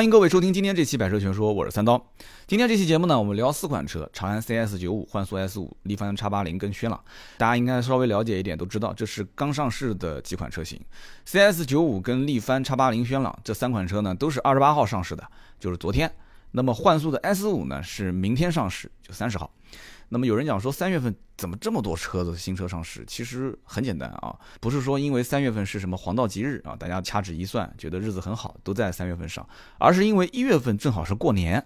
欢迎各位收听今天这期《百车全说》，我是三刀。今天这期节目呢，我们聊四款车：长安 CS 九五、幻速 S 五、力帆 X 八零跟轩朗。大家应该稍微了解一点，都知道这是刚上市的几款车型。CS 九五跟力帆 X 八零、轩朗这三款车呢，都是二十八号上市的，就是昨天。那么幻速的 S 五呢，是明天上市，就三十号。那么有人讲说三月份怎么这么多车子新车上市？其实很简单啊，不是说因为三月份是什么黄道吉日啊，大家掐指一算觉得日子很好，都在三月份上，而是因为一月份正好是过年，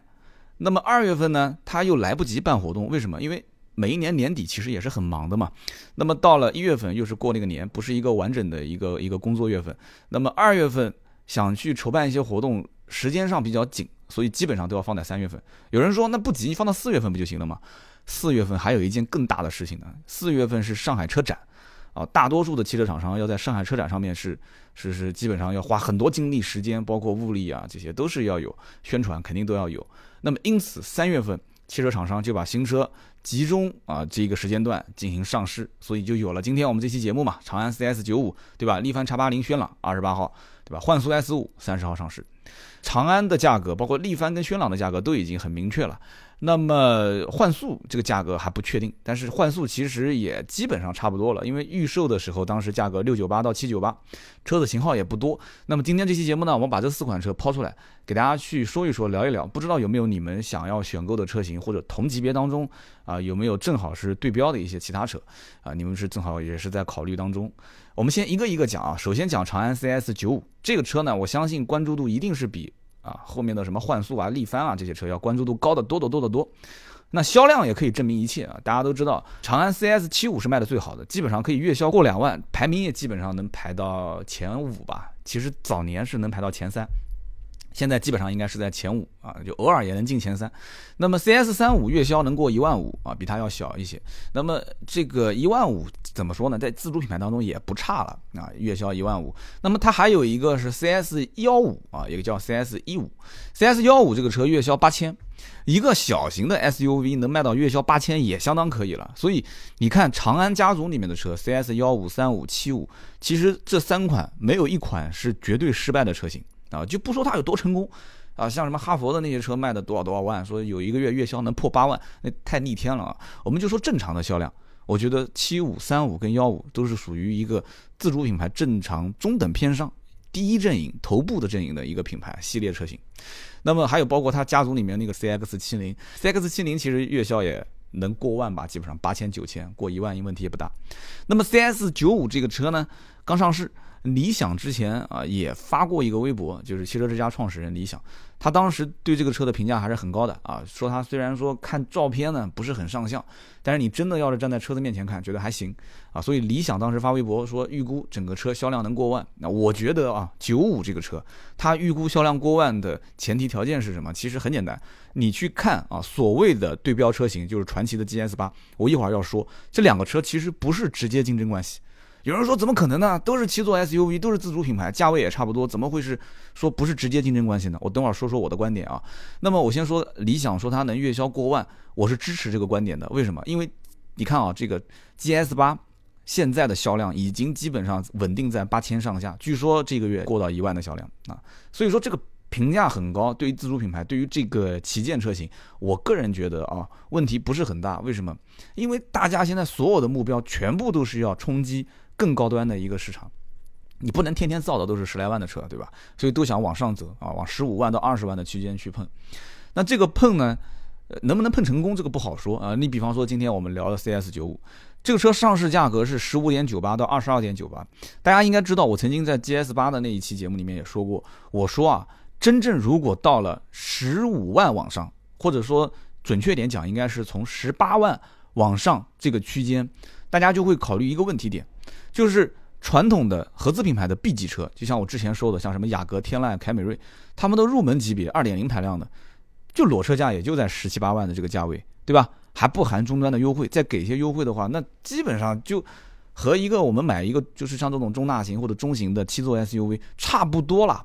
那么二月份呢他又来不及办活动，为什么？因为每一年年底其实也是很忙的嘛，那么到了一月份又是过那个年，不是一个完整的一个一个工作月份，那么二月份想去筹办一些活动，时间上比较紧，所以基本上都要放在三月份。有人说那不急，放到四月份不就行了吗？四月份还有一件更大的事情呢。四月份是上海车展，啊，大多数的汽车厂商要在上海车展上面是是是基本上要花很多精力、时间，包括物力啊，这些都是要有宣传，肯定都要有。那么因此三月份汽车厂商就把新车集中啊这个时间段进行上市，所以就有了今天我们这期节目嘛。长安 CS 九五对吧？力帆 X 八零轩朗二十八号对吧？幻速 S 五三十号上市。长安的价格包括力帆跟轩朗的价格都已经很明确了。那么幻速这个价格还不确定，但是幻速其实也基本上差不多了，因为预售的时候当时价格六九八到七九八，车子型号也不多。那么今天这期节目呢，我们把这四款车抛出来，给大家去说一说，聊一聊。不知道有没有你们想要选购的车型，或者同级别当中啊有没有正好是对标的一些其他车啊？你们是正好也是在考虑当中。我们先一个一个讲啊，首先讲长安 CS 九五这个车呢，我相信关注度一定是比。啊，后面的什么幻速啊、力帆啊这些车要关注度高的多得多得多，那销量也可以证明一切啊！大家都知道，长安 CS 七五是卖的最好的，基本上可以月销过两万，排名也基本上能排到前五吧。其实早年是能排到前三。现在基本上应该是在前五啊，就偶尔也能进前三。那么 CS 三五月销能过一万五啊，比它要小一些。那么这个一万五怎么说呢？在自主品牌当中也不差了啊，月销一万五。那么它还有一个是 CS 幺五啊，一个叫 CS 一五。CS 幺五这个车月销八千，一个小型的 SUV 能卖到月销八千也相当可以了。所以你看长安家族里面的车，CS 幺五、三五、七五，其实这三款没有一款是绝对失败的车型。啊，就不说它有多成功，啊，像什么哈佛的那些车卖的多少多少万，说有一个月月销能破八万，那太逆天了啊！我们就说正常的销量，我觉得七五、三五跟幺五都是属于一个自主品牌正常中等偏上第一阵营头部的阵营的一个品牌系列车型。那么还有包括它家族里面那个 CX 七零，CX 七零其实月销也能过万吧，基本上八千九千过一万，问题也不大。那么 CS 九五这个车呢，刚上市。理想之前啊也发过一个微博，就是汽车之家创始人理想，他当时对这个车的评价还是很高的啊，说他虽然说看照片呢不是很上相，但是你真的要是站在车子面前看，觉得还行啊，所以理想当时发微博说预估整个车销量能过万。那我觉得啊，九五这个车，它预估销量过万的前提条件是什么？其实很简单，你去看啊，所谓的对标车型就是传祺的 GS 八，我一会儿要说这两个车其实不是直接竞争关系。有人说怎么可能呢？都是七座 SUV，都是自主品牌，价位也差不多，怎么会是说不是直接竞争关系呢？我等会儿说说我的观点啊。那么我先说理想说它能月销过万，我是支持这个观点的。为什么？因为你看啊，这个 GS 八现在的销量已经基本上稳定在八千上下，据说这个月过到一万的销量啊。所以说这个评价很高，对于自主品牌，对于这个旗舰车型，我个人觉得啊，问题不是很大。为什么？因为大家现在所有的目标全部都是要冲击。更高端的一个市场，你不能天天造的都是十来万的车，对吧？所以都想往上走啊，往十五万到二十万的区间去碰。那这个碰呢，能不能碰成功，这个不好说啊。你比方说今天我们聊的 CS 九五，这个车上市价格是十五点九八到二十二点九八。大家应该知道，我曾经在 GS 八的那一期节目里面也说过，我说啊，真正如果到了十五万往上，或者说准确点讲，应该是从十八万往上这个区间，大家就会考虑一个问题点。就是传统的合资品牌的 B 级车，就像我之前说的，像什么雅阁、天籁、凯美瑞，他们的入门级别二点零排量的，就裸车价也就在十七八万的这个价位，对吧？还不含终端的优惠，再给一些优惠的话，那基本上就和一个我们买一个就是像这种中大型或者中型的七座 SUV 差不多了，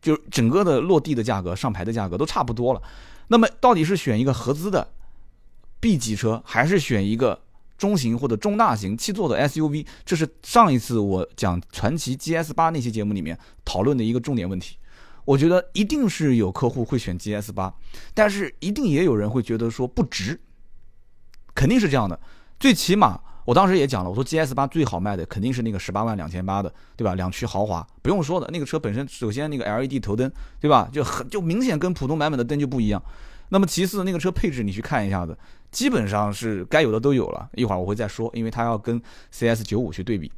就整个的落地的价格、上牌的价格都差不多了。那么到底是选一个合资的 B 级车，还是选一个？中型或者中大型七座的 SUV，这是上一次我讲传祺 GS 八那些节目里面讨论的一个重点问题。我觉得一定是有客户会选 GS 八，但是一定也有人会觉得说不值，肯定是这样的。最起码我当时也讲了，我说 GS 八最好卖的肯定是那个十八万两千八的，对吧？两驱豪华不用说的，那个车本身首先那个 LED 头灯，对吧？就很就明显跟普通版本的灯就不一样。那么其次那个车配置你去看一下子，基本上是该有的都有了。一会儿我会再说，因为它要跟 CS 九五去对比。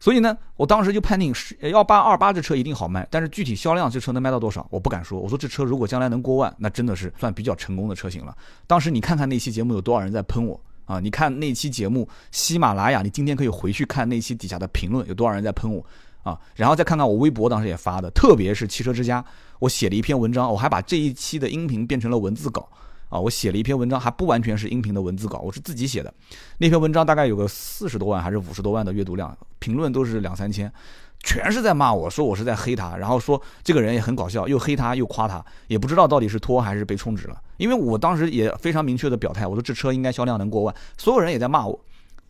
所以呢，我当时就判定是幺八二八这车一定好卖，但是具体销量这车能卖到多少，我不敢说。我说这车如果将来能过万，那真的是算比较成功的车型了。当时你看看那期节目有多少人在喷我啊？你看那期节目喜马拉雅，你今天可以回去看那期底下的评论，有多少人在喷我啊？然后再看看我微博当时也发的，特别是汽车之家，我写了一篇文章，我还把这一期的音频变成了文字稿。啊，我写了一篇文章，还不完全是音频的文字稿，我是自己写的。那篇文章大概有个四十多万还是五十多万的阅读量，评论都是两三千，全是在骂我说我是在黑他，然后说这个人也很搞笑，又黑他又夸他，也不知道到底是托还是被充值了。因为我当时也非常明确的表态，我说这车应该销量能过万，所有人也在骂我。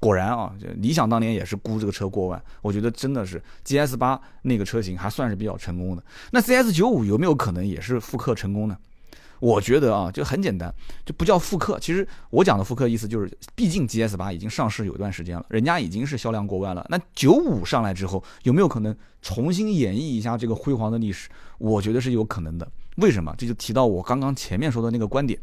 果然啊，理想当年也是估这个车过万，我觉得真的是 GS 八那个车型还算是比较成功的。那 CS 九五有没有可能也是复刻成功呢？我觉得啊，就很简单，就不叫复刻。其实我讲的复刻意思就是，毕竟 GS 八已经上市有一段时间了，人家已经是销量过万了。那九五上来之后，有没有可能重新演绎一下这个辉煌的历史？我觉得是有可能的。为什么？这就提到我刚刚前面说的那个观点，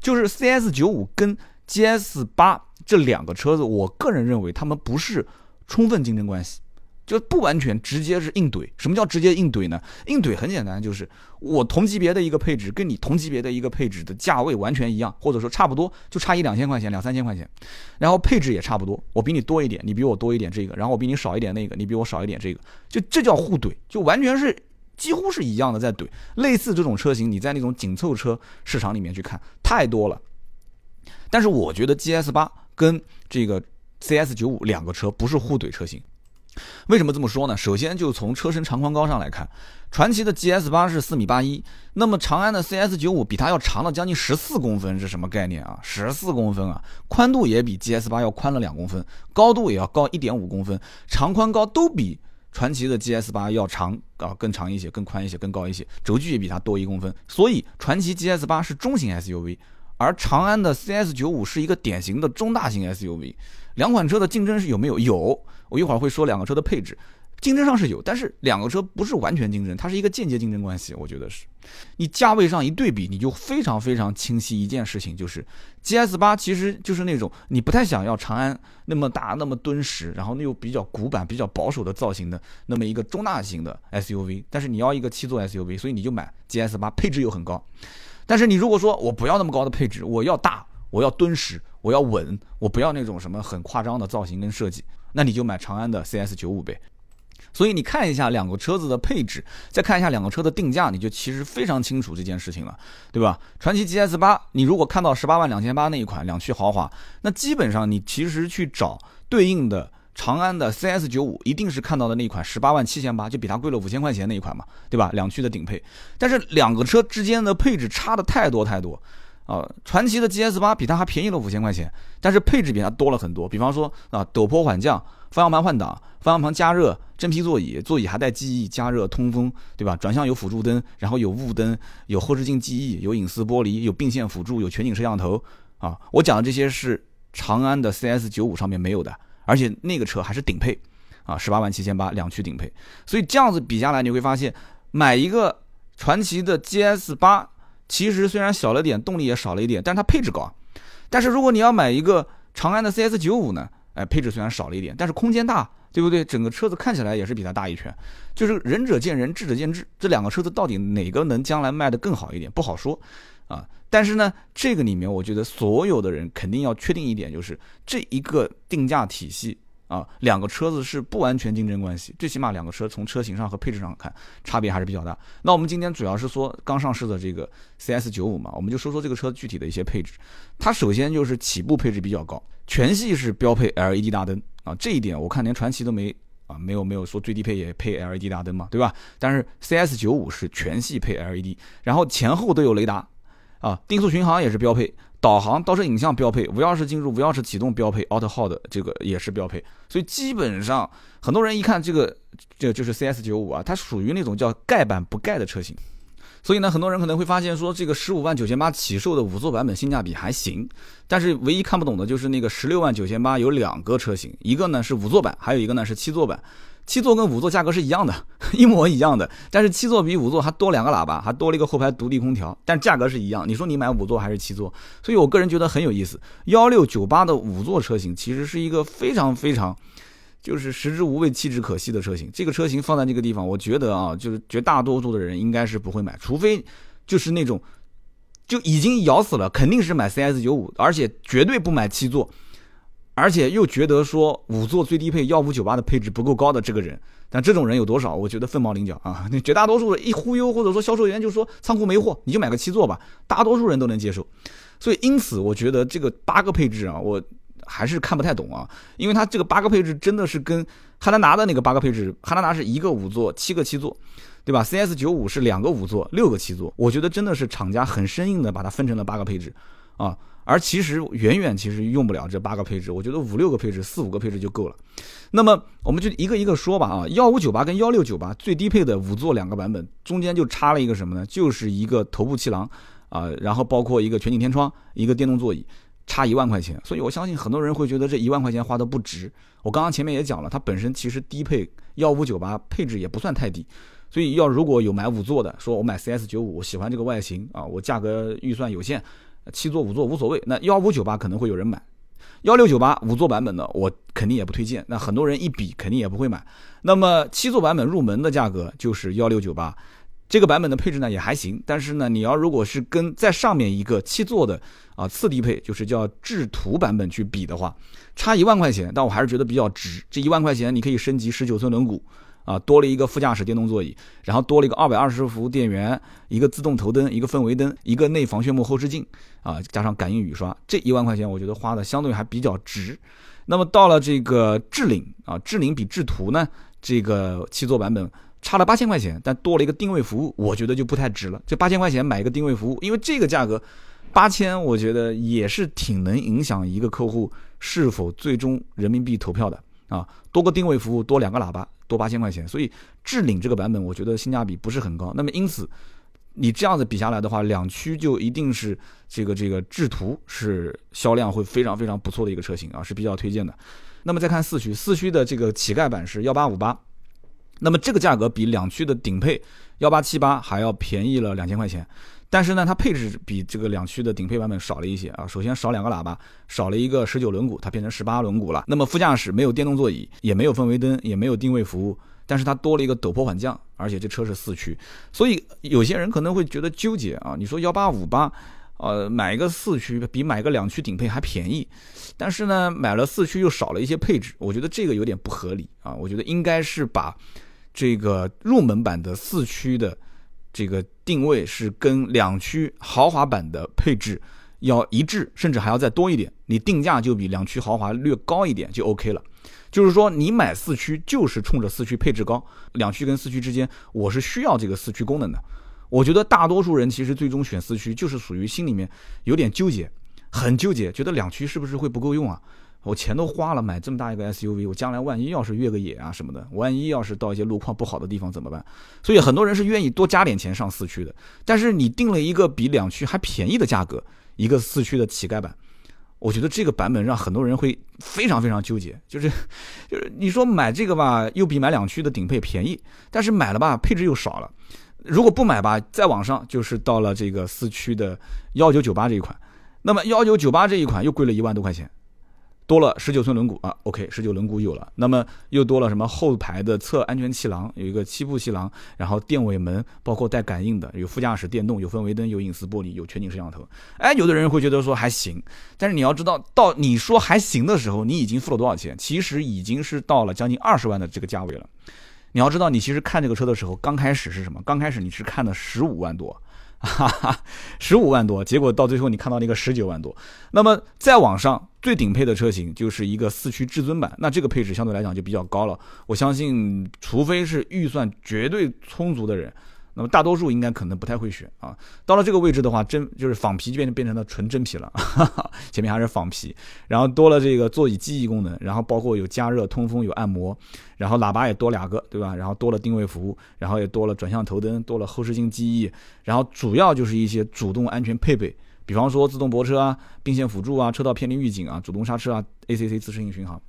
就是 CS 九五跟 GS 八这两个车子，我个人认为他们不是充分竞争关系。就不完全直接是硬怼。什么叫直接硬怼呢？硬怼很简单，就是我同级别的一个配置跟你同级别的一个配置的价位完全一样，或者说差不多，就差一两千块钱、两三千块钱，然后配置也差不多，我比你多一点，你比我多一点这个，然后我比你少一点那个，你比我少一点这个，就这叫互怼，就完全是几乎是一样的在怼。类似这种车型，你在那种紧凑车市场里面去看，太多了。但是我觉得 GS 八跟这个 CS 九五两个车不是互怼车型。为什么这么说呢？首先就从车身长宽高上来看，传祺的 GS 八是四米八一，那么长安的 CS 九五比它要长了将近十四公分，是什么概念啊？十四公分啊，宽度也比 GS 八要宽了两公分，高度也要高一点五公分，长宽高都比传祺的 GS 八要长啊，更长一些，更宽一些，更高一些，轴距也比它多一公分，所以传祺 GS 八是中型 SUV，而长安的 CS 九五是一个典型的中大型 SUV。两款车的竞争是有没有？有，我一会儿会说两个车的配置，竞争上是有，但是两个车不是完全竞争，它是一个间接竞争关系。我觉得是，你价位上一对比，你就非常非常清晰一件事情，就是 GS 八其实就是那种你不太想要长安那么大、那么敦实，然后又比较古板、比较保守的造型的那么一个中大型的 SUV，但是你要一个七座 SUV，所以你就买 GS 八，配置又很高。但是你如果说我不要那么高的配置，我要大。我要敦实，我要稳，我不要那种什么很夸张的造型跟设计，那你就买长安的 CS 九五呗。所以你看一下两个车子的配置，再看一下两个车的定价，你就其实非常清楚这件事情了，对吧？传祺 GS 八，你如果看到十八万两千八那一款两驱豪华，那基本上你其实去找对应的长安的 CS 九五，一定是看到的那一款十八万七千八，就比它贵了五千块钱那一款嘛，对吧？两驱的顶配，但是两个车之间的配置差的太多太多。啊，传祺的 GS 八比它还便宜了五千块钱，但是配置比它多了很多。比方说啊，陡坡缓降、方向盘换挡、方向盘加热、真皮座椅，座椅还带记忆、加热、通风，对吧？转向有辅助灯，然后有雾灯，有后视镜记忆，有隐私玻璃，有并线辅助，有全景摄像头。啊，我讲的这些是长安的 CS 九五上面没有的，而且那个车还是顶配，啊，十八万七千八两驱顶配。所以这样子比下来，你会发现买一个传祺的 GS 八。其实虽然小了点，动力也少了一点，但是它配置高。但是如果你要买一个长安的 CS 九五呢？哎，配置虽然少了一点，但是空间大，对不对？整个车子看起来也是比它大一圈。就是仁者见仁，智者见智。这两个车子到底哪个能将来卖得更好一点，不好说啊。但是呢，这个里面我觉得所有的人肯定要确定一点，就是这一个定价体系。啊，两个车子是不完全竞争关系，最起码两个车从车型上和配置上看差别还是比较大。那我们今天主要是说刚上市的这个 CS 九五嘛，我们就说说这个车具体的一些配置。它首先就是起步配置比较高，全系是标配 LED 大灯啊，这一点我看连传祺都没啊，没有没有说最低配也配 LED 大灯嘛，对吧？但是 CS 九五是全系配 LED，然后前后都有雷达，啊，定速巡航也是标配，导航、倒车影像标配，无钥匙进入、无钥匙启动标配，Auto Hold 这个也是标配。所以基本上很多人一看这个，这就是 CS 九五啊，它属于那种叫盖板不盖的车型。所以呢，很多人可能会发现说，这个十五万九千八起售的五座版本性价比还行，但是唯一看不懂的就是那个十六万九千八有两个车型，一个呢是五座版，还有一个呢是七座版。七座跟五座价格是一样的，一模一样的，但是七座比五座还多两个喇叭，还多了一个后排独立空调，但价格是一样。你说你买五座还是七座？所以我个人觉得很有意思。幺六九八的五座车型其实是一个非常非常，就是食之无味弃之可惜的车型。这个车型放在这个地方，我觉得啊，就是绝大多数的人应该是不会买，除非就是那种就已经咬死了，肯定是买 CS 九五，而且绝对不买七座。而且又觉得说五座最低配幺五九八的配置不够高的这个人，但这种人有多少？我觉得凤毛麟角啊！那绝大多数一忽悠或者说销售员就说仓库没货，你就买个七座吧，大多数人都能接受。所以因此，我觉得这个八个配置啊，我还是看不太懂啊，因为它这个八个配置真的是跟汉兰达的那个八个配置，汉兰达是一个五座七个七座，对吧？CS 九五是两个五座六个七座，我觉得真的是厂家很生硬的把它分成了八个配置啊。而其实远远其实用不了这八个配置，我觉得五六个配置、四五个配置就够了。那么我们就一个一个说吧啊，幺五九八跟幺六九八最低配的五座两个版本中间就差了一个什么呢？就是一个头部气囊啊，然后包括一个全景天窗、一个电动座椅，差一万块钱。所以我相信很多人会觉得这一万块钱花的不值。我刚刚前面也讲了，它本身其实低配幺五九八配置也不算太低，所以要如果有买五座的，说我买 CS 九五，我喜欢这个外形啊，我价格预算有限。七座五座无所谓，那幺五九八可能会有人买，幺六九八五座版本的我肯定也不推荐，那很多人一比肯定也不会买。那么七座版本入门的价格就是幺六九八，这个版本的配置呢也还行，但是呢你要如果是跟在上面一个七座的啊次低配，就是叫智途版本去比的话，差一万块钱，但我还是觉得比较值。这一万块钱你可以升级十九寸轮毂。啊，多了一个副驾驶电动座椅，然后多了一个二百二十伏电源，一个自动头灯，一个氛围灯，一个内防眩目后视镜，啊，加上感应雨刷，这一万块钱我觉得花的相对还比较值。那么到了这个智领啊，智领比智途呢，这个七座版本差了八千块钱，但多了一个定位服务，我觉得就不太值了。这八千块钱买一个定位服务，因为这个价格八千，我觉得也是挺能影响一个客户是否最终人民币投票的啊。多个定位服务，多两个喇叭。多八千块钱，所以智领这个版本我觉得性价比不是很高。那么因此，你这样子比下来的话，两驱就一定是这个这个智途是销量会非常非常不错的一个车型啊，是比较推荐的。那么再看四驱，四驱的这个乞丐版是幺八五八，那么这个价格比两驱的顶配幺八七八还要便宜了两千块钱。但是呢，它配置比这个两驱的顶配版本少了一些啊。首先少两个喇叭，少了一个十九轮毂，它变成十八轮毂了。那么副驾驶没有电动座椅，也没有氛围灯，也没有定位服务，但是它多了一个陡坡缓降，而且这车是四驱。所以有些人可能会觉得纠结啊。你说幺八五八，呃，买一个四驱比买个两驱顶配还便宜，但是呢，买了四驱又少了一些配置，我觉得这个有点不合理啊。我觉得应该是把这个入门版的四驱的。这个定位是跟两驱豪华版的配置要一致，甚至还要再多一点。你定价就比两驱豪华略高一点就 OK 了。就是说，你买四驱就是冲着四驱配置高，两驱跟四驱之间，我是需要这个四驱功能的。我觉得大多数人其实最终选四驱，就是属于心里面有点纠结，很纠结，觉得两驱是不是会不够用啊？我钱都花了，买这么大一个 SUV，我将来万一要是越个野啊什么的，万一要是到一些路况不好的地方怎么办？所以很多人是愿意多加点钱上四驱的。但是你定了一个比两驱还便宜的价格，一个四驱的乞丐版，我觉得这个版本让很多人会非常非常纠结。就是 就是你说买这个吧，又比买两驱的顶配便宜，但是买了吧，配置又少了。如果不买吧，再往上就是到了这个四驱的幺九九八这一款，那么幺九九八这一款又贵了一万多块钱。多了十九寸轮毂啊，OK，十九轮毂有了，那么又多了什么后排的侧安全气囊，有一个七步气囊，然后电尾门包括带感应的，有副驾驶电动，有氛围灯，有隐私玻璃，有全景摄像头。哎，有的人会觉得说还行，但是你要知道，到你说还行的时候，你已经付了多少钱？其实已经是到了将近二十万的这个价位了。你要知道，你其实看这个车的时候，刚开始是什么？刚开始你是看的十五万多。哈哈，十五万多，结果到最后你看到那个十九万多，那么再往上最顶配的车型就是一个四驱至尊版，那这个配置相对来讲就比较高了。我相信，除非是预算绝对充足的人，那么大多数应该可能不太会选啊。到了这个位置的话，真就是仿皮就变成变成了纯真皮了，前面还是仿皮，然后多了这个座椅记忆功能，然后包括有加热、通风、有按摩，然后喇叭也多两个，对吧？然后多了定位服务，然后也多了转向头灯，多了后视镜记忆，然后主要就是一些主动安全配备，比方说自动泊车啊、并线辅助啊、车道偏离预警啊、主动刹车啊、ACC 自适应巡航。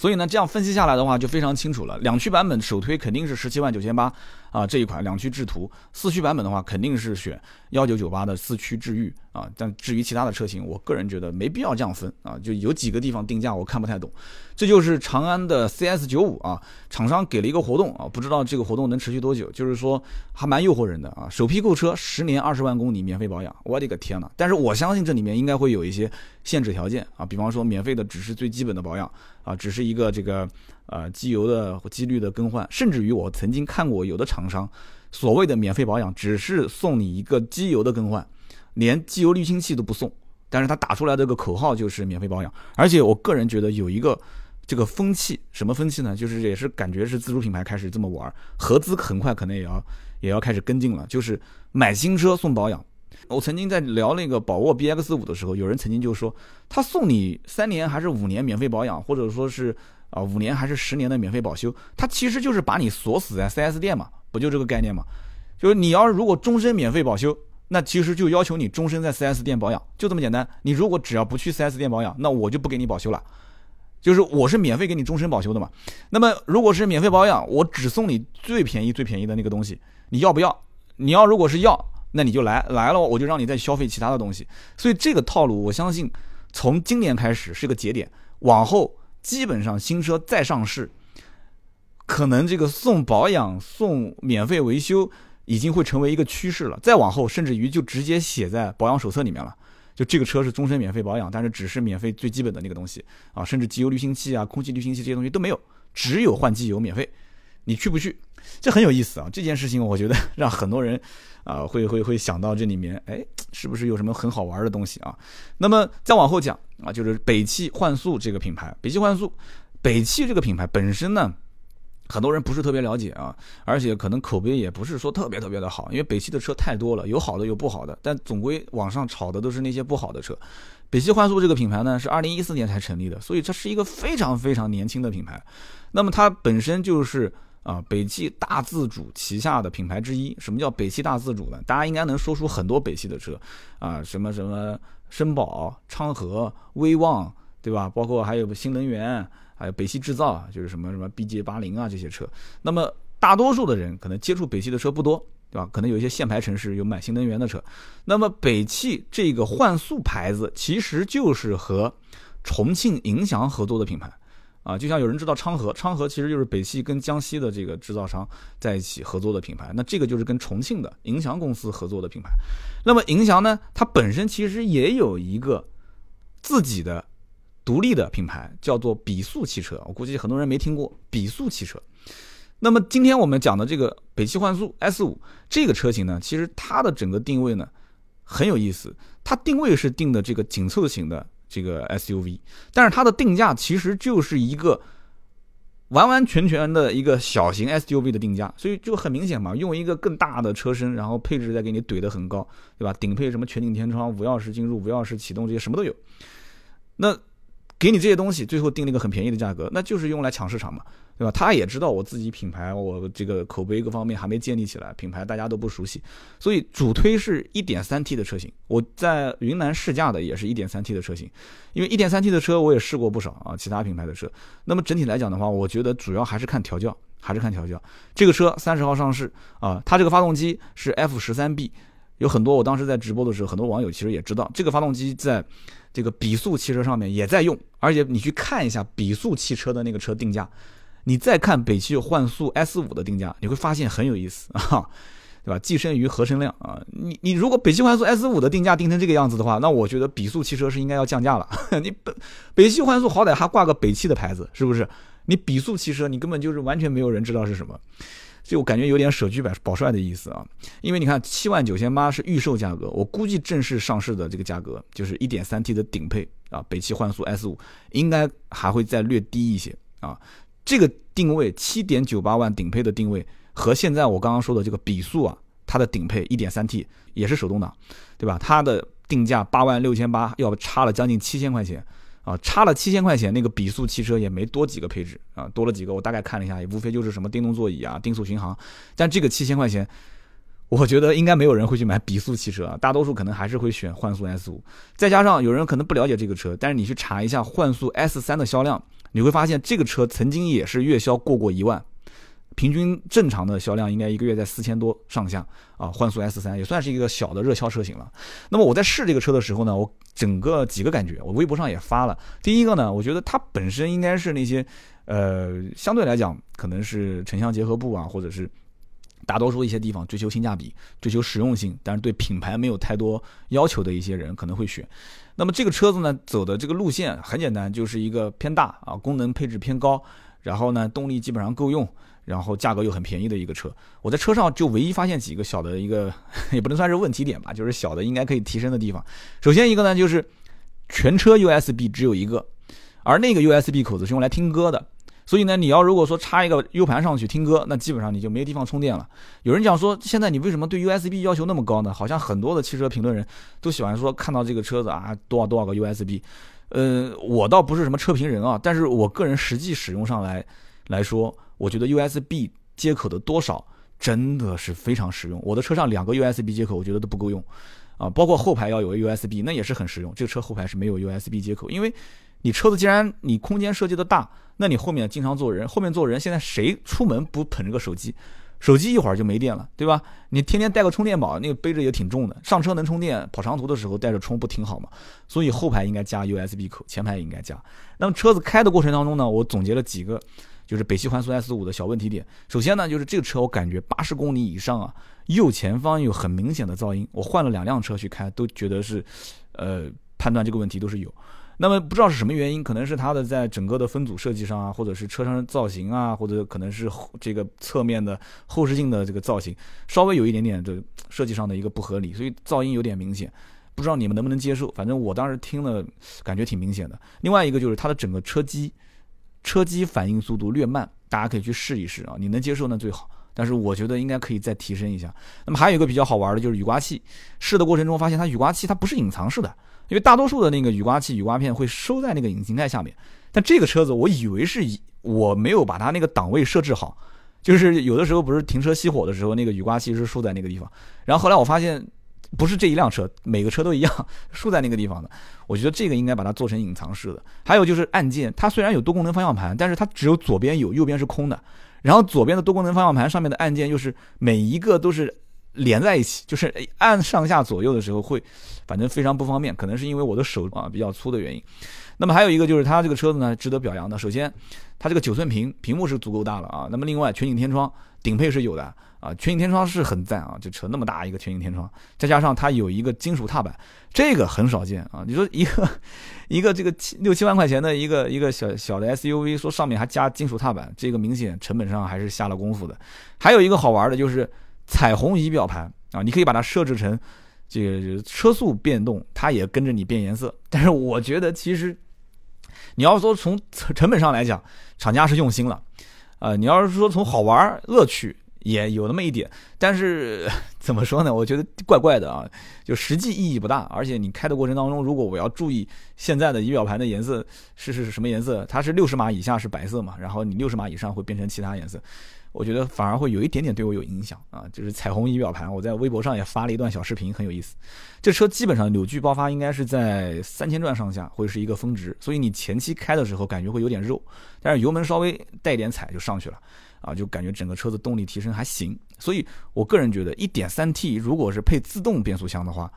所以呢，这样分析下来的话就非常清楚了。两驱版本首推肯定是十七万九千八啊这一款两驱智途，四驱版本的话肯定是选幺九九八的四驱智域啊。但至于其他的车型，我个人觉得没必要这样分啊，就有几个地方定价我看不太懂。这就是长安的 CS 九五啊，厂商给了一个活动啊，不知道这个活动能持续多久，就是说还蛮诱惑人的啊。首批购车十年二十万公里免费保养，我的个天呐！但是我相信这里面应该会有一些限制条件啊，比方说免费的只是最基本的保养。啊，只是一个这个呃机油的机滤的更换，甚至于我曾经看过有的厂商所谓的免费保养，只是送你一个机油的更换，连机油滤清器都不送，但是他打出来这个口号就是免费保养。而且我个人觉得有一个这个风气，什么风气呢？就是也是感觉是自主品牌开始这么玩，合资很快可能也要也要开始跟进了，就是买新车送保养。我曾经在聊那个宝沃 BX 五的时候，有人曾经就说，他送你三年还是五年免费保养，或者说是啊五年还是十年的免费保修，它其实就是把你锁死在 4S 店嘛，不就这个概念嘛？就是你要如果终身免费保修，那其实就要求你终身在 4S 店保养，就这么简单。你如果只要不去 4S 店保养，那我就不给你保修了，就是我是免费给你终身保修的嘛。那么如果是免费保养，我只送你最便宜最便宜的那个东西，你要不要？你要如果是要。那你就来来了，我就让你再消费其他的东西。所以这个套路，我相信从今年开始是个节点，往后基本上新车再上市，可能这个送保养、送免费维修已经会成为一个趋势了。再往后，甚至于就直接写在保养手册里面了，就这个车是终身免费保养，但是只是免费最基本的那个东西啊，甚至机油滤清器啊、空气滤清器这些东西都没有，只有换机油免费。你去不去？这很有意思啊！这件事情我觉得让很多人啊会会会想到这里面，哎，是不是有什么很好玩的东西啊？那么再往后讲啊，就是北汽幻速这个品牌，北汽幻速，北汽这个品牌本身呢，很多人不是特别了解啊，而且可能口碑也不是说特别特别的好，因为北汽的车太多了，有好的有不好的，但总归网上炒的都是那些不好的车。北汽幻速这个品牌呢是二零一四年才成立的，所以这是一个非常非常年轻的品牌。那么它本身就是。啊，北汽大自主旗下的品牌之一。什么叫北汽大自主呢？大家应该能说出很多北汽的车，啊，什么什么绅宝、昌河、威旺，对吧？包括还有新能源，还有北汽制造，就是什么什么 BJ 八零啊这些车。那么大多数的人可能接触北汽的车不多，对吧？可能有一些限牌城市有买新能源的车。那么北汽这个幻速牌子其实就是和重庆银翔合作的品牌。啊，就像有人知道昌河，昌河其实就是北汽跟江西的这个制造商在一起合作的品牌，那这个就是跟重庆的银翔公司合作的品牌。那么银翔呢，它本身其实也有一个自己的独立的品牌，叫做比速汽车。我估计很多人没听过比速汽车。那么今天我们讲的这个北汽幻速 S 五这个车型呢，其实它的整个定位呢很有意思，它定位是定的这个紧凑型的。这个 SUV，但是它的定价其实就是一个完完全全的一个小型 SUV 的定价，所以就很明显嘛，用一个更大的车身，然后配置再给你怼得很高，对吧？顶配什么全景天窗、无钥匙进入、无钥匙启动这些什么都有，那给你这些东西，最后定了一个很便宜的价格，那就是用来抢市场嘛。对吧？他也知道我自己品牌，我这个口碑各方面还没建立起来，品牌大家都不熟悉，所以主推是一点三 T 的车型。我在云南试驾的也是一点三 T 的车型，因为一点三 T 的车我也试过不少啊，其他品牌的车。那么整体来讲的话，我觉得主要还是看调教，还是看调教。这个车三十号上市啊，它这个发动机是 F 十三 B，有很多我当时在直播的时候，很多网友其实也知道这个发动机在这个比速汽车上面也在用，而且你去看一下比速汽车的那个车定价。你再看北汽幻速 S 五的定价，你会发现很有意思啊，对吧？寄生于合成量啊，你你如果北汽幻速 S 五的定价定成这个样子的话，那我觉得比速汽车是应该要降价了。你北北汽幻速好歹还挂个北汽的牌子，是不是？你比速汽车你根本就是完全没有人知道是什么，就我感觉有点舍车百保帅的意思啊。因为你看七万九千八是预售价格，我估计正式上市的这个价格就是一点三 T 的顶配啊，北汽幻速 S 五应该还会再略低一些啊。这个定位七点九八万顶配的定位和现在我刚刚说的这个比速啊它的顶配 1.3T 也是手动挡，对吧？它的定价八万六千八，要差了将近七千块钱啊，差了七千块钱，那个比速汽车也没多几个配置啊，多了几个，我大概看了一下，也无非就是什么电动座椅啊、定速巡航，但这个七千块钱。我觉得应该没有人会去买比速汽车啊，大多数可能还是会选幻速 S 五。再加上有人可能不了解这个车，但是你去查一下幻速 S 三的销量，你会发现这个车曾经也是月销过过一万，平均正常的销量应该一个月在四千多上下啊。幻速 S 三也算是一个小的热销车型了。那么我在试这个车的时候呢，我整个几个感觉，我微博上也发了。第一个呢，我觉得它本身应该是那些，呃，相对来讲可能是城乡结合部啊，或者是。大多数一些地方追求性价比、追求实用性，但是对品牌没有太多要求的一些人可能会选。那么这个车子呢，走的这个路线很简单，就是一个偏大啊，功能配置偏高，然后呢动力基本上够用，然后价格又很便宜的一个车。我在车上就唯一发现几个小的一个，也不能算是问题点吧，就是小的应该可以提升的地方。首先一个呢，就是全车 USB 只有一个，而那个 USB 口子是用来听歌的。所以呢，你要如果说插一个 U 盘上去听歌，那基本上你就没地方充电了。有人讲说，现在你为什么对 USB 要求那么高呢？好像很多的汽车评论人都喜欢说，看到这个车子啊，多少多少个 USB。呃，我倒不是什么车评人啊，但是我个人实际使用上来来说，我觉得 USB 接口的多少真的是非常实用。我的车上两个 USB 接口，我觉得都不够用啊，包括后排要有 USB，那也是很实用。这个车后排是没有 USB 接口，因为。你车子既然你空间设计的大，那你后面经常坐人，后面坐人，现在谁出门不捧着个手机？手机一会儿就没电了，对吧？你天天带个充电宝，那个背着也挺重的，上车能充电，跑长途的时候带着充不挺好吗？所以后排应该加 USB 口，前排应该加。那么车子开的过程当中呢，我总结了几个，就是北汽幻速 S 五的小问题点。首先呢，就是这个车我感觉八十公里以上啊，右前方有很明显的噪音，我换了两辆车去开，都觉得是，呃，判断这个问题都是有。那么不知道是什么原因，可能是它的在整个的分组设计上啊，或者是车身造型啊，或者可能是这个侧面的后视镜的这个造型稍微有一点点的设计上的一个不合理，所以噪音有点明显。不知道你们能不能接受？反正我当时听了感觉挺明显的。另外一个就是它的整个车机，车机反应速度略慢，大家可以去试一试啊，你能接受那最好。但是我觉得应该可以再提升一下。那么还有一个比较好玩的就是雨刮器，试的过程中发现它雨刮器它不是隐藏式的。因为大多数的那个雨刮器、雨刮片会收在那个引擎盖下面，但这个车子我以为是我没有把它那个档位设置好，就是有的时候不是停车熄火的时候，那个雨刮器是竖在那个地方。然后后来我发现，不是这一辆车，每个车都一样竖在那个地方的。我觉得这个应该把它做成隐藏式的。还有就是按键，它虽然有多功能方向盘，但是它只有左边有，右边是空的。然后左边的多功能方向盘上面的按键又是每一个都是。连在一起，就是按上下左右的时候会，反正非常不方便。可能是因为我的手啊比较粗的原因。那么还有一个就是它这个车子呢，值得表扬的。首先，它这个九寸屏屏幕是足够大了啊。那么另外，全景天窗顶配是有的啊，全景天窗是很赞啊。这车那么大一个全景天窗，再加上它有一个金属踏板，这个很少见啊。你说一个一个这个七六七万块钱的一个一个小小的 SUV，说上面还加金属踏板，这个明显成本上还是下了功夫的。还有一个好玩的就是。彩虹仪表盘啊，你可以把它设置成这个车速变动，它也跟着你变颜色。但是我觉得，其实你要说从成本上来讲，厂家是用心了。呃，你要是说从好玩乐趣也有那么一点，但是怎么说呢？我觉得怪怪的啊，就实际意义不大。而且你开的过程当中，如果我要注意现在的仪表盘的颜色是是什么颜色，它是六十码以下是白色嘛，然后你六十码以上会变成其他颜色。我觉得反而会有一点点对我有影响啊，就是彩虹仪表盘，我在微博上也发了一段小视频，很有意思。这车基本上扭矩爆发应该是在三千转上下，会是一个峰值，所以你前期开的时候感觉会有点肉，但是油门稍微带点踩就上去了，啊，就感觉整个车子动力提升还行。所以我个人觉得，一点三 T 如果是配自动变速箱的话，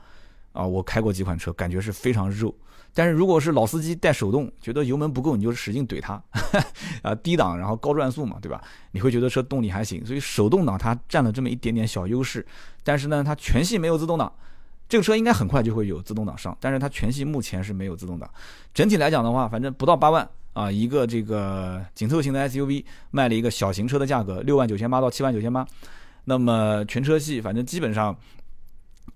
啊，我开过几款车，感觉是非常肉。但是如果是老司机带手动，觉得油门不够，你就使劲怼它，啊，低档然后高转速嘛，对吧？你会觉得车动力还行，所以手动挡它占了这么一点点小优势。但是呢，它全系没有自动挡，这个车应该很快就会有自动挡上，但是它全系目前是没有自动挡。整体来讲的话，反正不到八万啊，一个这个紧凑型的 SUV 卖了一个小型车的价格，六万九千八到七万九千八。那么全车系反正基本上。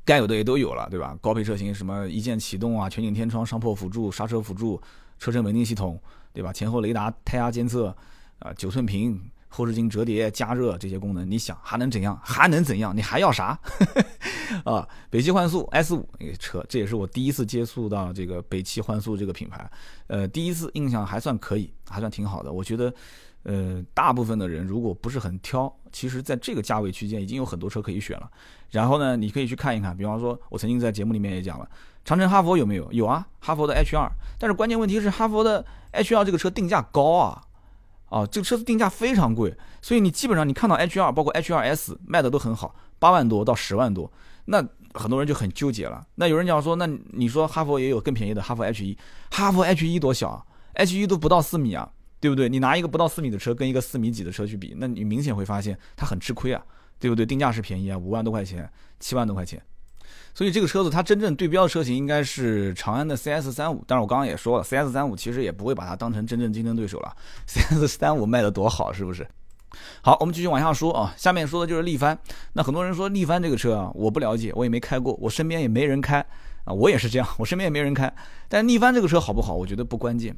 该有的也都有了，对吧？高配车型什么一键启动啊，全景天窗、上坡辅助、刹车辅助、车身稳定系统，对吧？前后雷达、胎压监测，啊，九寸屏，后视镜折叠、加热这些功能，你想还能怎样？还能怎样？你还要啥？啊，北汽幻速 S 五那个车，这也是我第一次接触到这个北汽幻速这个品牌，呃，第一次印象还算可以，还算挺好的。我觉得，呃，大部分的人如果不是很挑，其实在这个价位区间已经有很多车可以选了。然后呢，你可以去看一看，比方说，我曾经在节目里面也讲了，长城哈佛有没有？有啊，哈佛的 H 二。但是关键问题是，哈佛的 H 二这个车定价高啊。啊，这个车子定价非常贵，所以你基本上你看到 H 二，包括 H 二 S 卖的都很好，八万多到十万多，那很多人就很纠结了。那有人讲说，那你说哈佛也有更便宜的哈佛 H 一，哈佛 H 一多小啊？H 一都不到四米啊，对不对？你拿一个不到四米的车跟一个四米几的车去比，那你明显会发现它很吃亏啊，对不对？定价是便宜啊，五万多块钱，七万多块钱。所以这个车子它真正对标的车型应该是长安的 CS 三五，但是我刚刚也说了，CS 三五其实也不会把它当成真正竞争对手了。CS 三五卖的多好，是不是？好，我们继续往下说啊，下面说的就是力帆。那很多人说力帆这个车啊，我不了解，我也没开过，我身边也没人开啊，我也是这样，我身边也没人开。但力帆这个车好不好？我觉得不关键，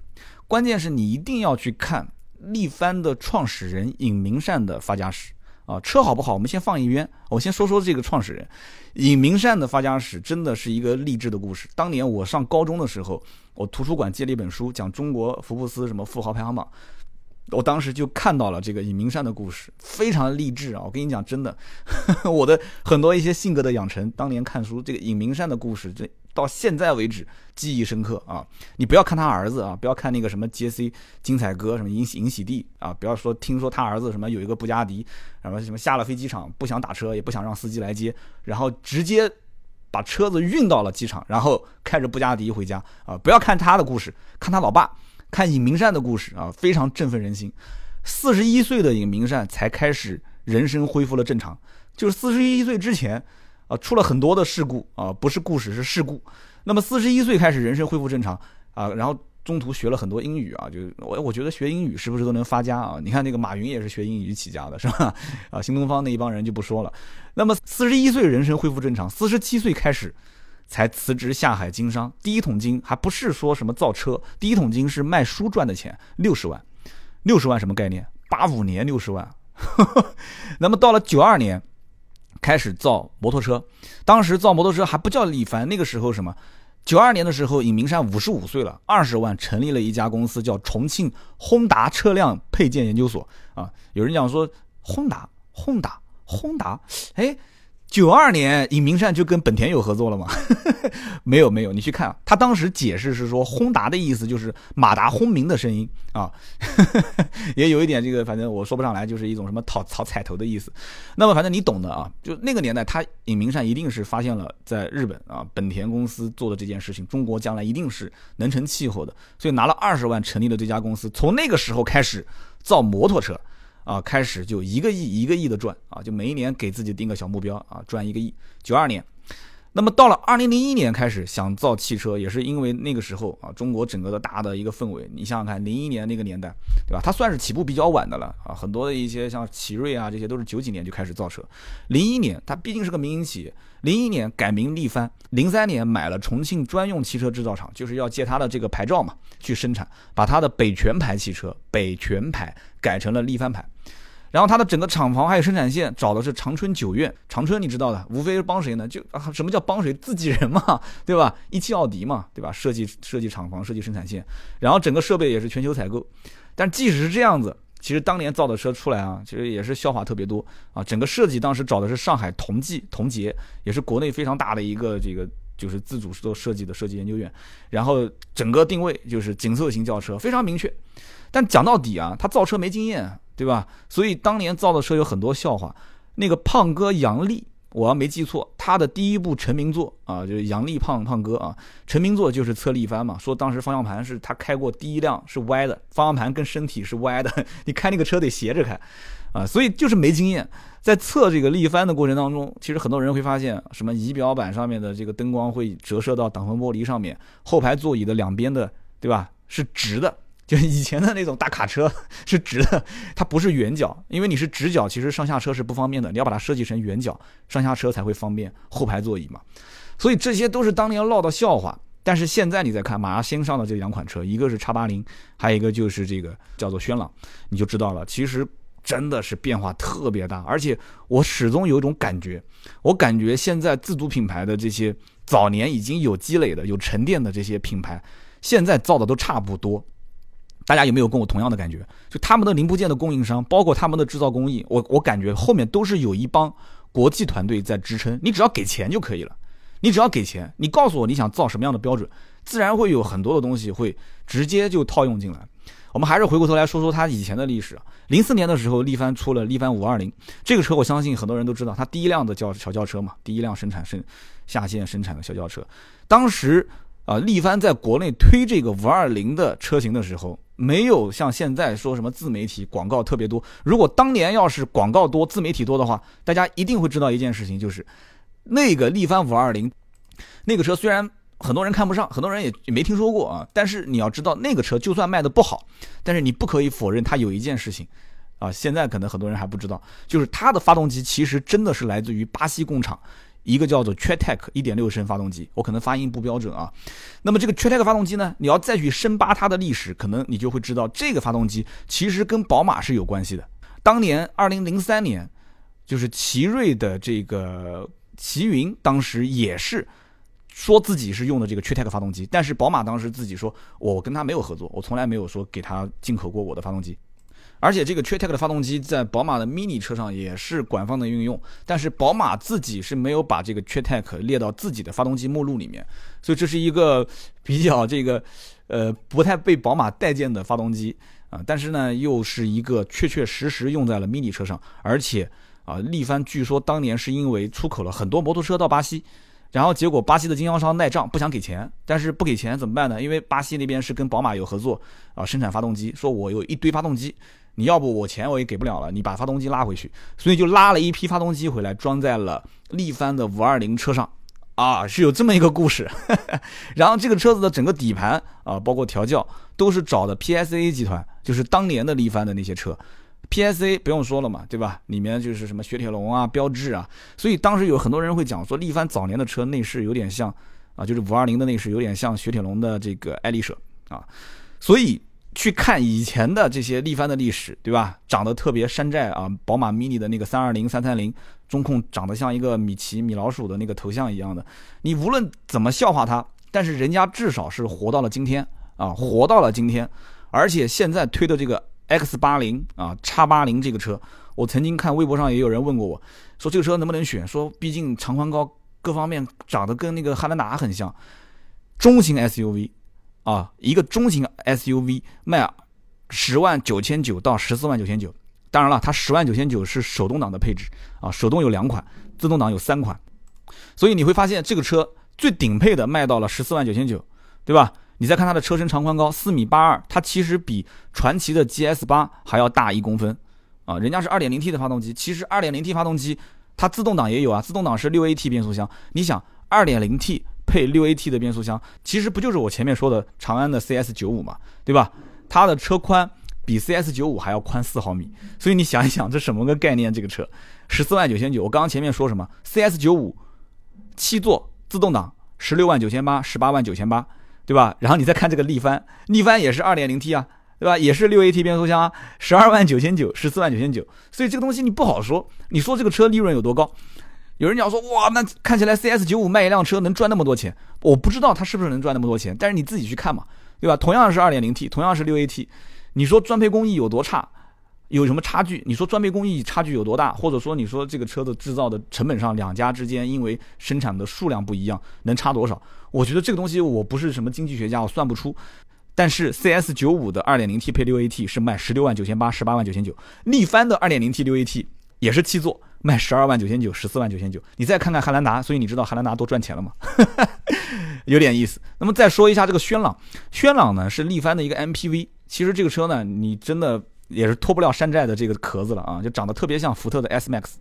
关键是你一定要去看力帆的创始人尹明善的发家史。啊，车好不好？我们先放一边。我先说说这个创始人尹明善的发家史，真的是一个励志的故事。当年我上高中的时候，我图书馆借了一本书，讲中国福布斯什么富豪排行榜。我当时就看到了这个尹明善的故事，非常励志啊！我跟你讲，真的，我的很多一些性格的养成，当年看书，这个尹明善的故事，这到现在为止记忆深刻啊！你不要看他儿子啊，不要看那个什么杰 C 精彩哥什么尹喜尹喜弟啊，不要说听说他儿子什么有一个布加迪，什么什么下了飞机场不想打车，也不想让司机来接，然后直接把车子运到了机场，然后开着布加迪回家啊！不要看他的故事，看他老爸。看尹明善的故事啊，非常振奋人心。四十一岁的尹明善才开始人生恢复了正常，就是四十一岁之前啊，出了很多的事故啊，不是故事是事故。那么四十一岁开始人生恢复正常啊，然后中途学了很多英语啊，就我我觉得学英语是不是都能发家啊？你看那个马云也是学英语起家的，是吧？啊，新东方那一帮人就不说了。那么四十一岁人生恢复正常，四十七岁开始。才辞职下海经商，第一桶金还不是说什么造车，第一桶金是卖书赚的钱，六十万，六十万什么概念？八五年六十万，那么到了九二年，开始造摩托车，当时造摩托车还不叫李凡，那个时候什么？九二年的时候，尹明山五十五岁了，二十万成立了一家公司，叫重庆轰达车辆配件研究所啊。有人讲说轰达，轰达，轰达，哎。九二年，尹明善就跟本田有合作了吗？没有没有，你去看，他当时解释是说，轰达的意思就是马达轰鸣的声音啊，也有一点这个，反正我说不上来，就是一种什么讨讨彩头的意思。那么反正你懂的啊，就那个年代，他尹明善一定是发现了在日本啊，本田公司做的这件事情，中国将来一定是能成气候的，所以拿了二十万成立了这家公司，从那个时候开始造摩托车。啊，开始就一个亿一个亿的赚啊，就每一年给自己定个小目标啊，赚一个亿。九二年，那么到了二零零一年开始想造汽车，也是因为那个时候啊，中国整个的大的一个氛围。你想想看，零一年那个年代，对吧？它算是起步比较晚的了啊，很多的一些像奇瑞啊，这些都是九几年就开始造车。零一年，它毕竟是个民营企业，零一年改名力帆，零三年买了重庆专用汽车制造厂，就是要借它的这个牌照嘛，去生产，把它的北泉牌汽车北泉牌改成了力帆牌。然后它的整个厂房还有生产线找的是长春九院，长春你知道的，无非是帮谁呢？就啊，什么叫帮谁？自己人嘛，对吧？一汽奥迪嘛，对吧？设计设计厂房，设计生产线，然后整个设备也是全球采购。但即使是这样子，其实当年造的车出来啊，其实也是笑话特别多啊。整个设计当时找的是上海同济同捷，也是国内非常大的一个这个就是自主做设计的设计研究院。然后整个定位就是紧凑型轿车，非常明确。但讲到底啊，他造车没经验。对吧？所以当年造的车有很多笑话。那个胖哥杨笠，我要没记错，他的第一部成名作啊，就是杨笠胖胖哥啊，成名作就是侧力帆嘛。说当时方向盘是他开过第一辆是歪的，方向盘跟身体是歪的，你开那个车得斜着开啊。所以就是没经验，在测这个力帆的过程当中，其实很多人会发现，什么仪表板上面的这个灯光会折射到挡风玻璃上面，后排座椅的两边的，对吧？是直的。就以前的那种大卡车 是直的，它不是圆角，因为你是直角，其实上下车是不方便的。你要把它设计成圆角，上下车才会方便。后排座椅嘛，所以这些都是当年闹的笑话。但是现在你再看马上新上的这两款车，一个是叉八零，还有一个就是这个叫做轩朗，你就知道了。其实真的是变化特别大，而且我始终有一种感觉，我感觉现在自主品牌的这些早年已经有积累的、有沉淀的这些品牌，现在造的都差不多。大家有没有跟我同样的感觉？就他们的零部件的供应商，包括他们的制造工艺，我我感觉后面都是有一帮国际团队在支撑。你只要给钱就可以了，你只要给钱，你告诉我你想造什么样的标准，自然会有很多的东西会直接就套用进来。我们还是回过头来说说它以前的历史。零四年的时候，力帆出了力帆五二零这个车，我相信很多人都知道，它第一辆的轿小轿车嘛，第一辆生产生下线生产的小轿车。当时啊，力帆在国内推这个五二零的车型的时候。没有像现在说什么自媒体广告特别多。如果当年要是广告多、自媒体多的话，大家一定会知道一件事情，就是那个力帆五二零，那个车虽然很多人看不上，很多人也没听说过啊，但是你要知道，那个车就算卖的不好，但是你不可以否认它有一件事情啊，现在可能很多人还不知道，就是它的发动机其实真的是来自于巴西工厂。一个叫做 Tretec 一点六升发动机，我可能发音不标准啊。那么这个 Tretec 发动机呢，你要再去深扒它的历史，可能你就会知道这个发动机其实跟宝马是有关系的。当年二零零三年，就是奇瑞的这个奇云，当时也是说自己是用的这个 Tretec 发动机，但是宝马当时自己说，我跟他没有合作，我从来没有说给他进口过我的发动机。而且这个 Tretec 的发动机在宝马的 Mini 车上也是官方的运用，但是宝马自己是没有把这个 Tretec 列到自己的发动机目录里面，所以这是一个比较这个呃不太被宝马待见的发动机啊。但是呢，又是一个确确实实用在了 Mini 车上，而且啊，力帆据说当年是因为出口了很多摩托车到巴西，然后结果巴西的经销商赖账不想给钱，但是不给钱怎么办呢？因为巴西那边是跟宝马有合作啊，生产发动机，说我有一堆发动机。你要不我钱我也给不了了，你把发动机拉回去，所以就拉了一批发动机回来，装在了力帆的五二零车上，啊，是有这么一个故事。然后这个车子的整个底盘啊，包括调教，都是找的 PSA 集团，就是当年的力帆的那些车，PSA 不用说了嘛，对吧？里面就是什么雪铁龙啊、标致啊，所以当时有很多人会讲说，力帆早年的车内饰有点像啊，就是五二零的内饰有点像雪铁龙的这个爱丽舍啊，所以。去看以前的这些力帆的历史，对吧？长得特别山寨啊，宝马 mini 的那个三二零、三三零中控长得像一个米奇、米老鼠的那个头像一样的。你无论怎么笑话它，但是人家至少是活到了今天啊，活到了今天。而且现在推的这个 X 八零啊，叉八零这个车，我曾经看微博上也有人问过我，说这个车能不能选？说毕竟长宽高各方面长得跟那个汉兰达很像，中型 SUV。啊，一个中型 SUV 卖十万九千九到十四万九千九，当然了，它十万九千九是手动挡的配置啊，手动有两款，自动挡有三款，所以你会发现这个车最顶配的卖到了十四万九千九，对吧？你再看它的车身长宽高四米八二，它其实比传祺的 GS 八还要大一公分啊，人家是二点零 T 的发动机，其实二点零 T 发动机它自动挡也有啊，自动挡是六 AT 变速箱，你想二点零 T。配六 AT 的变速箱，其实不就是我前面说的长安的 CS 九五嘛，对吧？它的车宽比 CS 九五还要宽四毫米，所以你想一想，这什么个概念？这个车十四万九千九，我刚刚前面说什么？CS 九五七座自动挡十六万九千八，十八万九千八，对吧？然后你再看这个力帆，力帆也是二点零 T 啊，对吧？也是六 AT 变速箱啊，十二万九千九，十四万九千九，所以这个东西你不好说。你说这个车利润有多高？有人讲说哇，那看起来 CS 九五卖一辆车能赚那么多钱，我不知道它是不是能赚那么多钱，但是你自己去看嘛，对吧？同样是二点零 T，同样是六 AT，你说专配工艺有多差，有什么差距？你说专配工艺差距有多大？或者说你说这个车的制造的成本上，两家之间因为生产的数量不一样，能差多少？我觉得这个东西我不是什么经济学家，我算不出。但是 CS 九五的二点零 T 配六 AT 是卖十六万九千八，十八万九千九。力帆的二点零 T 六 AT 也是七座。卖十二万九千九，十四万九千九。你再看看汉兰达，所以你知道汉兰达多赚钱了吗？有点意思。那么再说一下这个轩朗，轩朗呢是力帆的一个 MPV。其实这个车呢，你真的也是脱不了山寨的这个壳子了啊，就长得特别像福特的 S Max。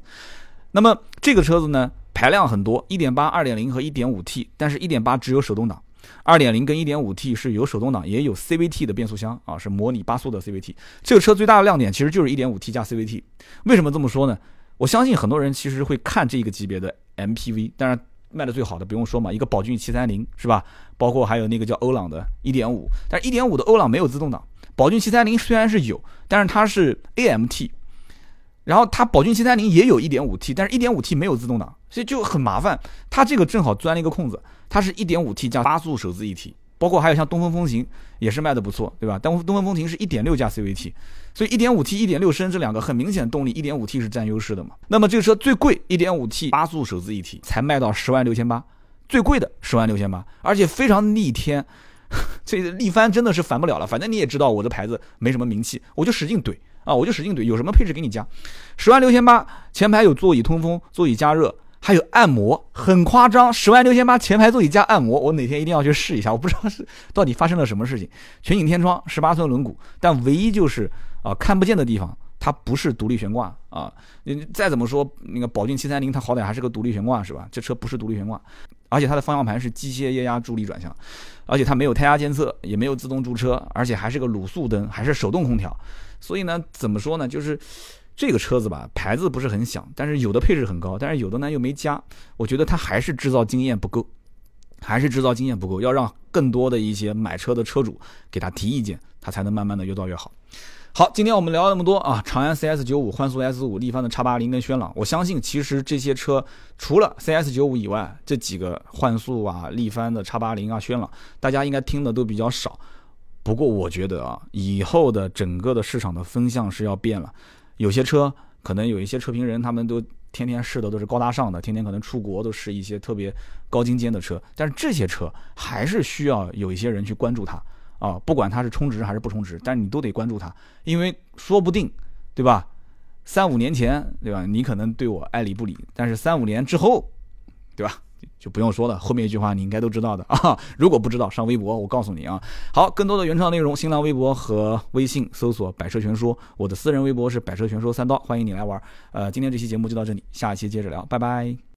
那么这个车子呢，排量很多，一点八、二点零和一点五 T，但是一点八只有手动挡，二点零跟一点五 T 是有手动挡，也有 CVT 的变速箱啊，是模拟八速的 CVT。这个车最大的亮点其实就是一点五 T 加 CVT。为什么这么说呢？我相信很多人其实会看这个级别的 MPV，当然卖的最好的不用说嘛，一个宝骏七三零是吧？包括还有那个叫欧朗的1.5，但是1.5的欧朗没有自动挡。宝骏七三零虽然是有，但是它是 AMT，然后它宝骏七三零也有一点五 T，但是一点五 T 没有自动挡，所以就很麻烦。它这个正好钻了一个空子，它是一点五 T 加八速手自一体，包括还有像东风风行也是卖的不错，对吧？东东风风行是一点六加 CVT，所以一点五 T、一点六升这两个很明显动力，一点五 T 是占优势的嘛。那么这个车最贵，一点五 T 八速手自一体才卖到十万六千八，最贵的十万六千八，而且非常逆天。这力帆真的是烦不了了，反正你也知道我的牌子没什么名气，我就使劲怼。啊，我就使劲怼，有什么配置给你加，十万六千八，前排有座椅通风、座椅加热，还有按摩，很夸张，十万六千八前排座椅加按摩，我哪天一定要去试一下，我不知道是到底发生了什么事情。全景天窗，十八寸轮毂，但唯一就是啊看不见的地方，它不是独立悬挂啊。你再怎么说那个宝骏七三零，它好歹还是个独立悬挂是吧？这车不是独立悬挂，而且它的方向盘是机械液压助力转向，而且它没有胎压监测，也没有自动驻车，而且还是个卤素灯，还是手动空调。所以呢，怎么说呢？就是这个车子吧，牌子不是很响，但是有的配置很高，但是有的呢又没加。我觉得它还是制造经验不够，还是制造经验不够，要让更多的一些买车的车主给他提意见，他才能慢慢的越造越好。好，今天我们聊了那么多啊，长安 CS 九五、幻速 S 五、力帆的叉八零跟轩朗，我相信其实这些车除了 CS 九五以外，这几个幻速啊、力帆的叉八零啊、轩朗，大家应该听的都比较少。不过我觉得啊，以后的整个的市场的风向是要变了。有些车可能有一些车评人，他们都天天试的都是高大上的，天天可能出国都是一些特别高精尖的车。但是这些车还是需要有一些人去关注它啊，不管它是充值还是不充值，但是你都得关注它，因为说不定，对吧？三五年前，对吧？你可能对我爱理不理，但是三五年之后，对吧？就不用说了，后面一句话你应该都知道的啊。如果不知道，上微博我告诉你啊。好，更多的原创内容，新浪微博和微信搜索“百车全说”，我的私人微博是“百车全说三刀”，欢迎你来玩。呃，今天这期节目就到这里，下一期接着聊，拜拜。